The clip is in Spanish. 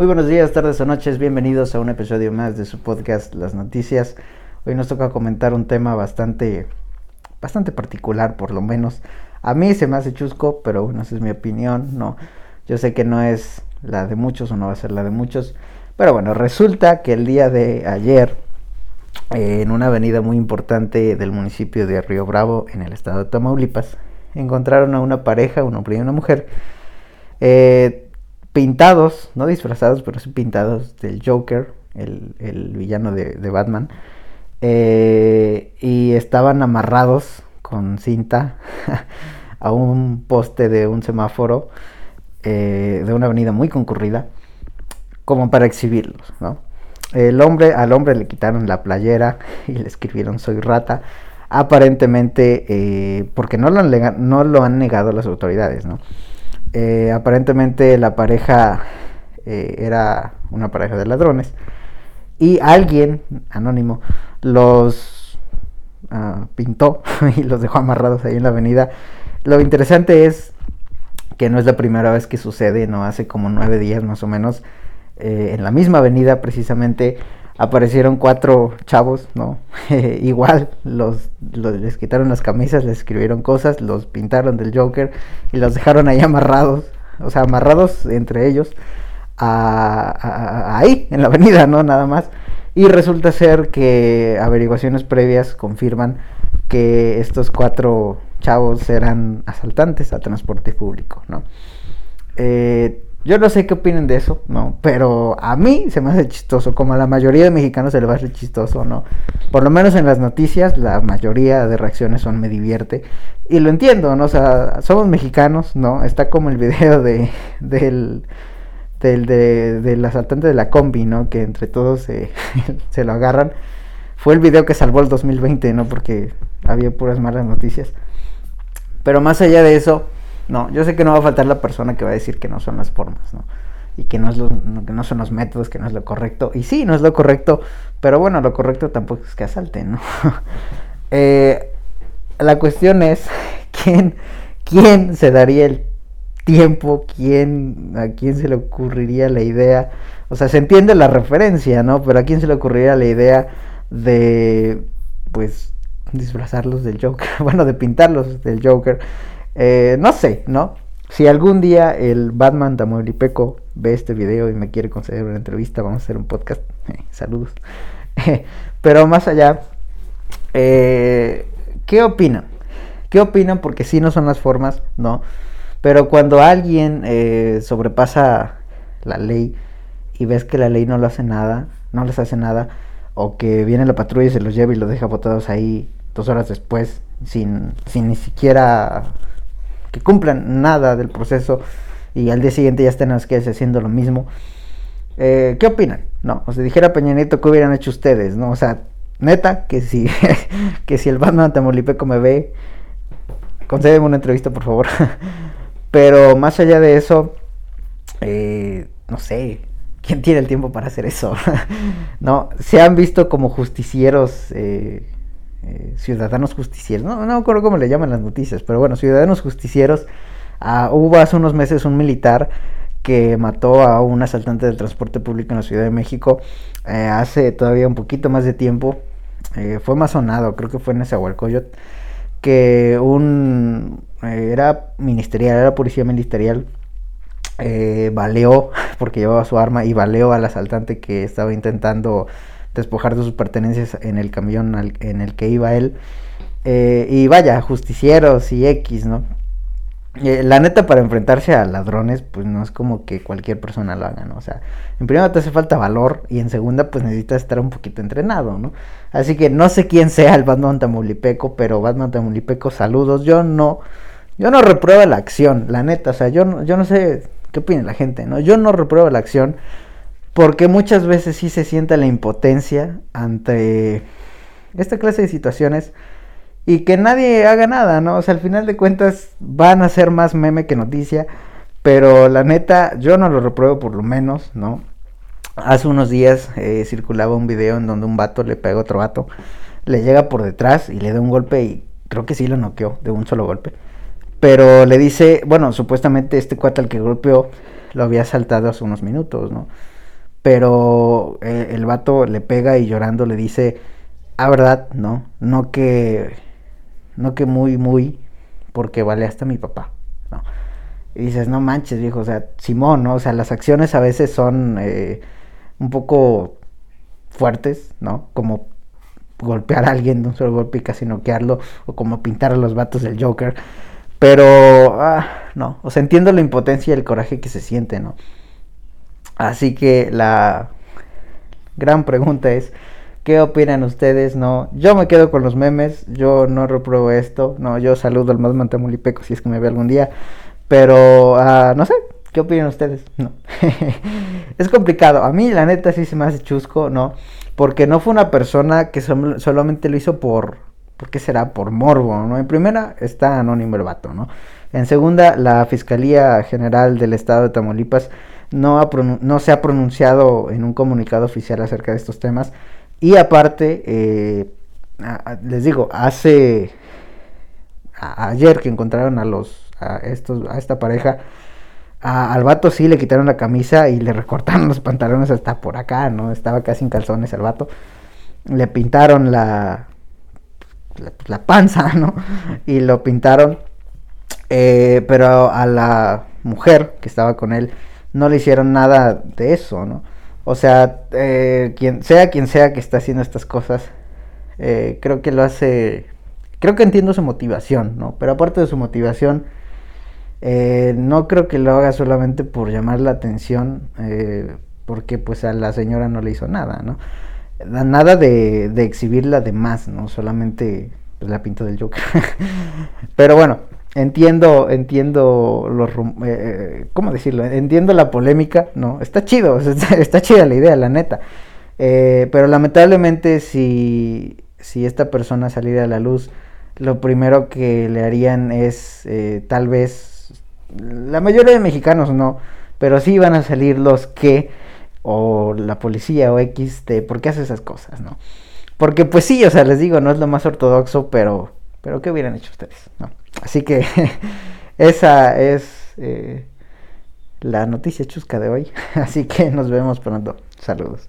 Muy buenos días, tardes o noches, bienvenidos a un episodio más de su podcast Las Noticias. Hoy nos toca comentar un tema bastante, bastante particular, por lo menos. A mí se me hace chusco, pero bueno, esa es mi opinión, no. Yo sé que no es la de muchos o no va a ser la de muchos, pero bueno, resulta que el día de ayer, en una avenida muy importante del municipio de Río Bravo, en el estado de Tamaulipas, encontraron a una pareja, un hombre y una mujer, eh, pintados, no disfrazados, pero sí pintados del Joker, el, villano de, Batman. Eh, y estaban amarrados con cinta a un poste de un semáforo eh, de una avenida muy concurrida, como para exhibirlos, ¿no? El hombre, al hombre le quitaron la playera y le escribieron soy rata, aparentemente eh, porque no lo, han no lo han negado las autoridades, ¿no? Eh, aparentemente la pareja eh, era una pareja de ladrones. Y alguien anónimo los ah, pintó y los dejó amarrados ahí en la avenida. Lo interesante es que no es la primera vez que sucede, no hace como nueve días más o menos, eh, en la misma avenida precisamente aparecieron cuatro chavos, ¿no? Igual, los, les quitaron las camisas, les escribieron cosas, los pintaron del Joker y los dejaron ahí amarrados, o sea, amarrados entre ellos, ahí, en la avenida, ¿no? Nada más. Y resulta ser que averiguaciones previas confirman que estos cuatro chavos eran asaltantes a transporte público, ¿no? Eh, yo no sé qué opinen de eso, ¿no? Pero a mí se me hace chistoso, como a la mayoría de mexicanos se le va a hacer chistoso, ¿no? Por lo menos en las noticias, la mayoría de reacciones son me divierte. Y lo entiendo, ¿no? O sea, somos mexicanos, ¿no? Está como el video de, del, del, de, del asaltante de la combi, ¿no? Que entre todos se, se lo agarran. Fue el video que salvó el 2020, ¿no? Porque había puras malas noticias. Pero más allá de eso no, yo sé que no va a faltar la persona que va a decir que no son las formas, ¿no? Y que no, es que no son los métodos, que no es lo correcto. Y sí, no es lo correcto, pero bueno, lo correcto tampoco es que asalten, ¿no? Eh, la cuestión es, ¿quién, ¿quién se daría el tiempo? ¿Quién, ¿A quién se le ocurriría la idea? O sea, se entiende la referencia, ¿no? Pero ¿a quién se le ocurriría la idea de, pues, disfrazarlos del Joker? bueno, de pintarlos del Joker eh, no sé, ¿no? Si algún día el Batman Tamaulipeco ve este video y me quiere conceder una entrevista, vamos a hacer un podcast. saludos. Pero más allá, eh, ¿qué opinan? ¿Qué opinan? Porque si no son las formas, ¿no? Pero cuando alguien eh, sobrepasa la ley y ves que la ley no lo hace nada, no les hace nada, o que viene la patrulla y se los lleva y los deja botados ahí dos horas después, sin, sin ni siquiera que cumplan nada del proceso y al día siguiente ya estén las calles haciendo lo mismo. Eh, ¿Qué opinan? No, o sea, dijera Peña Nieto, ¿qué hubieran hecho ustedes? ¿No? O sea, neta, que si, que si el Batman Tamaulipeco me ve, concédeme una entrevista, por favor. Pero más allá de eso, eh, no sé, ¿quién tiene el tiempo para hacer eso? no, se han visto como justicieros eh, eh, ciudadanos justicieros, no, no recuerdo cómo le llaman las noticias, pero bueno, ciudadanos justicieros. Ah, hubo hace unos meses un militar que mató a un asaltante del transporte público en la Ciudad de México eh, hace todavía un poquito más de tiempo. Eh, fue más creo que fue en Nezahualcóyotl, que un era ministerial, era policía ministerial, baleó, porque llevaba su arma, y baleó al asaltante que estaba intentando despojar de sus pertenencias en el camión en el que iba él. Eh, y vaya, justicieros y X, ¿no? Eh, la neta, para enfrentarse a ladrones, pues no es como que cualquier persona lo haga, ¿no? O sea, en primera te hace falta valor y en segunda, pues necesitas estar un poquito entrenado, ¿no? Así que no sé quién sea el Batman Tamaulipeco, pero Batman Tamaulipeco, saludos. Yo no, yo no repruebo la acción, la neta, o sea, yo no, yo no sé qué opina la gente, ¿no? Yo no repruebo la acción porque muchas veces sí se siente la impotencia ante esta clase de situaciones y que nadie haga nada, ¿no? O sea, al final de cuentas van a ser más meme que noticia, pero la neta yo no lo repruebo por lo menos, ¿no? Hace unos días eh, circulaba un video en donde un vato le pega a otro vato, le llega por detrás y le da un golpe y creo que sí lo noqueó de un solo golpe. Pero le dice, bueno, supuestamente este cuate al que golpeó lo había saltado hace unos minutos, ¿no? Pero eh, el vato le pega y llorando le dice, ah, verdad, no, no que, no que muy, muy, porque vale hasta mi papá, ¿no? Y dices, no manches, viejo, o sea, Simón, ¿no? O sea, las acciones a veces son eh, un poco fuertes, ¿no? Como golpear a alguien de un solo golpe y casi noquearlo, o como pintar a los vatos del Joker. Pero, ah, no, o sea, entiendo la impotencia y el coraje que se siente, ¿no? Así que la gran pregunta es, ¿qué opinan ustedes? No, yo me quedo con los memes, yo no repruebo esto, no, yo saludo al más mantamulipeco si es que me ve algún día, pero, uh, no sé, ¿qué opinan ustedes? No. es complicado. A mí, la neta, sí se me hace chusco, ¿no? Porque no fue una persona que solamente lo hizo por, ¿por qué será? Por morbo, ¿no? En primera, está anónimo el vato, ¿no? En segunda, la Fiscalía General del Estado de Tamaulipas no, no se ha pronunciado en un comunicado oficial acerca de estos temas. Y aparte, eh, les digo, hace ayer que encontraron a los a, estos, a esta pareja, al vato sí le quitaron la camisa y le recortaron los pantalones hasta por acá, ¿no? Estaba casi en calzones el vato. Le pintaron la, la, panza, ¿no? Y lo pintaron. Eh, pero a la mujer que estaba con él no le hicieron nada de eso, ¿no? O sea, eh, quien sea quien sea que está haciendo estas cosas, eh, creo que lo hace, creo que entiendo su motivación, ¿no? Pero aparte de su motivación, eh, no creo que lo haga solamente por llamar la atención, porque pues a la señora no le hizo nada, ¿no? Nada de, de exhibirla de más, ¿no? Solamente pues, la pinta del Joker. Pero bueno, entiendo, entiendo los, eh, ¿cómo decirlo? Entiendo la polémica, ¿no? Está chido, está, chida la idea, la neta. pero lamentablemente si, si esta persona saliera a la luz, lo primero que le harían es tal vez la mayoría de mexicanos no, pero sí van a salir los que, o la policía o X, de por qué hace esas cosas, ¿no? Porque pues sí, o sea, les digo, no es lo más ortodoxo, pero, pero ¿qué hubieran hecho ustedes? ¿no? Así que esa es eh, la noticia chusca de hoy. Así que nos vemos pronto. Saludos.